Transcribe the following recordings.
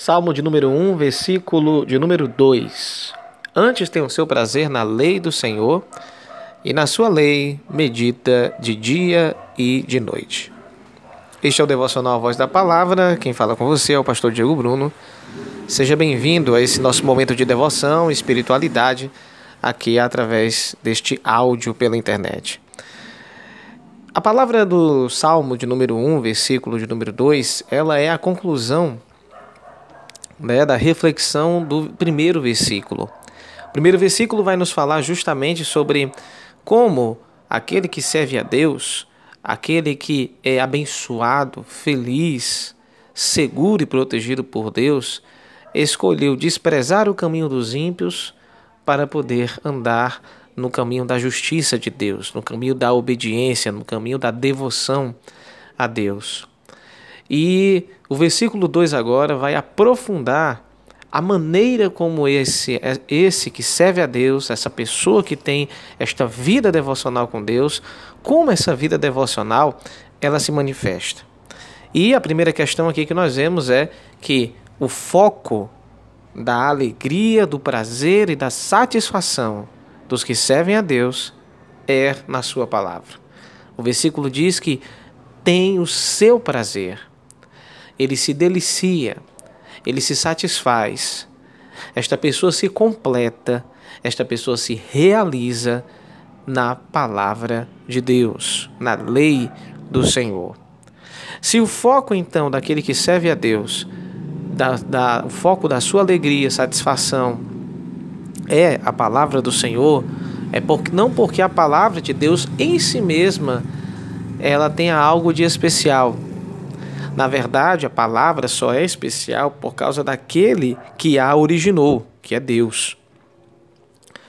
Salmo de número 1, versículo de número 2. Antes tem o seu prazer na lei do Senhor, e na sua lei medita de dia e de noite. Este é o devocional A Voz da Palavra. Quem fala com você é o pastor Diego Bruno. Seja bem-vindo a esse nosso momento de devoção e espiritualidade aqui através deste áudio pela internet. A palavra do Salmo de número 1, versículo de número 2, ela é a conclusão né, da reflexão do primeiro versículo. O primeiro versículo vai nos falar justamente sobre como aquele que serve a Deus, aquele que é abençoado, feliz, seguro e protegido por Deus, escolheu desprezar o caminho dos ímpios para poder andar no caminho da justiça de Deus, no caminho da obediência, no caminho da devoção a Deus. E o versículo 2 agora vai aprofundar a maneira como esse, esse que serve a Deus, essa pessoa que tem esta vida devocional com Deus, como essa vida devocional ela se manifesta. E a primeira questão aqui que nós vemos é que o foco da alegria, do prazer e da satisfação dos que servem a Deus é na sua palavra. O versículo diz que tem o seu prazer ele se delicia, ele se satisfaz. Esta pessoa se completa, esta pessoa se realiza na palavra de Deus, na lei do Senhor. Se o foco então daquele que serve a Deus, da, da, o foco da sua alegria, satisfação, é a palavra do Senhor, é porque, não porque a palavra de Deus em si mesma ela tenha algo de especial, na verdade, a palavra só é especial por causa daquele que a originou, que é Deus.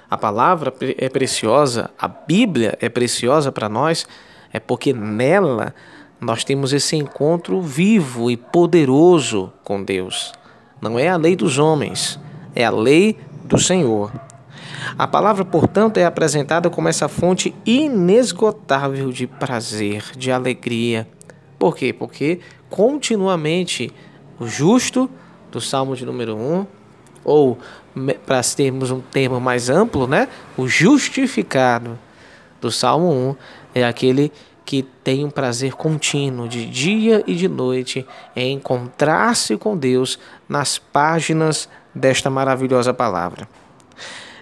A palavra é preciosa, a Bíblia é preciosa para nós, é porque nela nós temos esse encontro vivo e poderoso com Deus. Não é a lei dos homens, é a lei do Senhor. A palavra, portanto, é apresentada como essa fonte inesgotável de prazer, de alegria. Por quê? Porque continuamente o justo, do Salmo de número 1, ou para termos um termo mais amplo, né? O justificado do Salmo 1 é aquele que tem um prazer contínuo de dia e de noite em encontrar-se com Deus nas páginas desta maravilhosa palavra.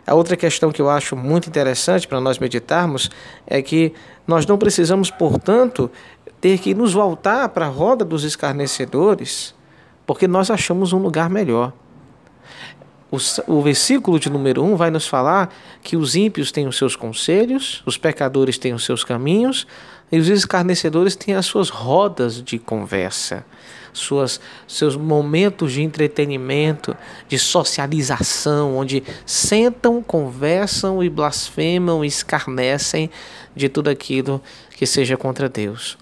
A outra questão que eu acho muito interessante para nós meditarmos é que nós não precisamos, portanto, ter que nos voltar para a roda dos escarnecedores, porque nós achamos um lugar melhor. O, o versículo de número 1 um vai nos falar que os ímpios têm os seus conselhos, os pecadores têm os seus caminhos, e os escarnecedores têm as suas rodas de conversa, suas, seus momentos de entretenimento, de socialização, onde sentam, conversam e blasfemam, escarnecem de tudo aquilo que seja contra Deus.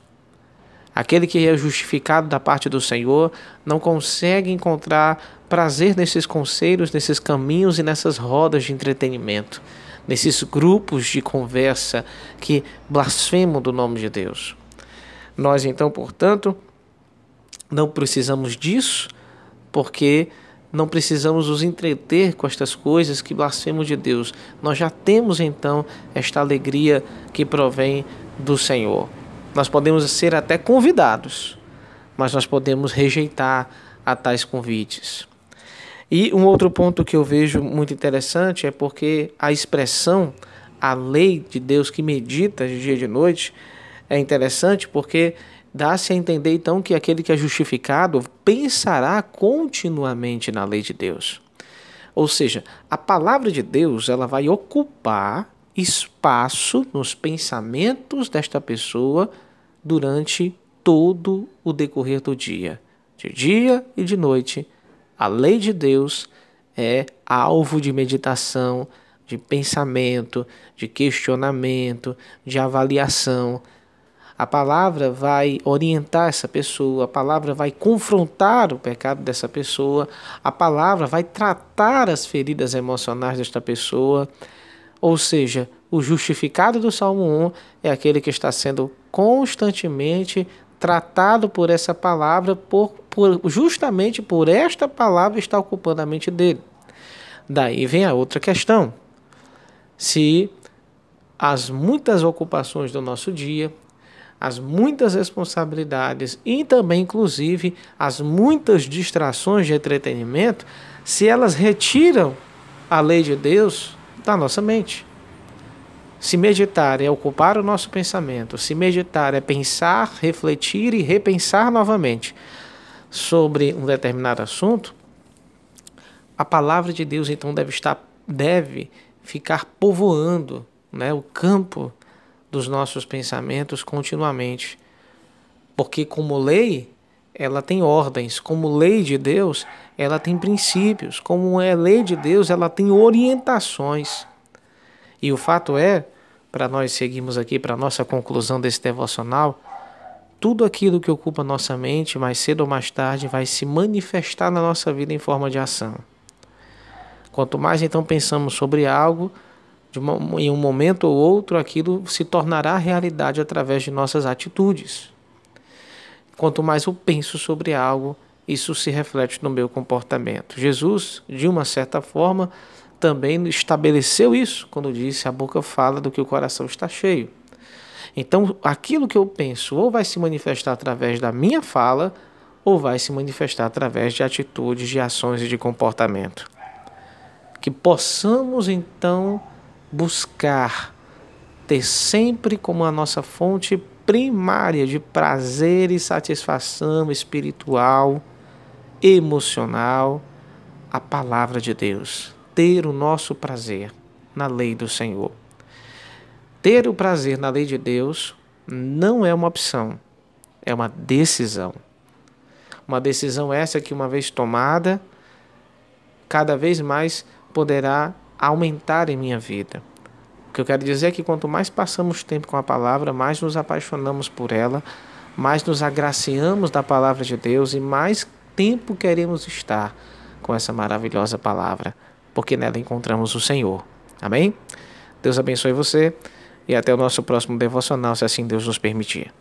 Aquele que é justificado da parte do Senhor não consegue encontrar prazer nesses conselhos, nesses caminhos e nessas rodas de entretenimento, nesses grupos de conversa que blasfemam do nome de Deus. Nós, então, portanto, não precisamos disso, porque não precisamos nos entreter com estas coisas que blasfemam de Deus. Nós já temos então esta alegria que provém do Senhor. Nós podemos ser até convidados, mas nós podemos rejeitar a tais convites. E um outro ponto que eu vejo muito interessante é porque a expressão a lei de Deus que medita de dia e de noite é interessante porque dá-se a entender então que aquele que é justificado pensará continuamente na lei de Deus. Ou seja, a palavra de Deus ela vai ocupar espaço nos pensamentos desta pessoa durante todo o decorrer do dia. De dia e de noite, a lei de Deus é alvo de meditação, de pensamento, de questionamento, de avaliação. A palavra vai orientar essa pessoa, a palavra vai confrontar o pecado dessa pessoa, a palavra vai tratar as feridas emocionais desta pessoa. Ou seja, o justificado do Salmo 1 é aquele que está sendo constantemente tratado por essa palavra por, por, justamente por esta palavra está ocupando a mente dele. Daí vem a outra questão. Se as muitas ocupações do nosso dia, as muitas responsabilidades e também, inclusive, as muitas distrações de entretenimento, se elas retiram a lei de Deus da nossa mente. Se meditar é ocupar o nosso pensamento, se meditar é pensar, refletir e repensar novamente sobre um determinado assunto, a palavra de Deus então deve estar deve ficar povoando, né, o campo dos nossos pensamentos continuamente. Porque como lei, ela tem ordens, como lei de Deus, ela tem princípios, como é lei de Deus, ela tem orientações. E o fato é, para nós seguirmos aqui para a nossa conclusão desse devocional, tudo aquilo que ocupa nossa mente, mais cedo ou mais tarde, vai se manifestar na nossa vida em forma de ação. Quanto mais então pensamos sobre algo, uma, em um momento ou outro, aquilo se tornará realidade através de nossas atitudes. Quanto mais eu penso sobre algo, isso se reflete no meu comportamento. Jesus, de uma certa forma, também estabeleceu isso quando disse: a boca fala do que o coração está cheio. Então, aquilo que eu penso ou vai se manifestar através da minha fala, ou vai se manifestar através de atitudes, de ações e de comportamento. Que possamos então buscar ter sempre como a nossa fonte primária de prazer e satisfação espiritual, emocional, a palavra de Deus. Ter o nosso prazer na lei do Senhor. Ter o prazer na lei de Deus não é uma opção, é uma decisão. Uma decisão essa que, uma vez tomada, cada vez mais poderá aumentar em minha vida. O que eu quero dizer é que quanto mais passamos tempo com a palavra, mais nos apaixonamos por ela, mais nos agraciamos da palavra de Deus e mais tempo queremos estar com essa maravilhosa palavra, porque nela encontramos o Senhor. Amém? Deus abençoe você e até o nosso próximo devocional, se assim Deus nos permitir.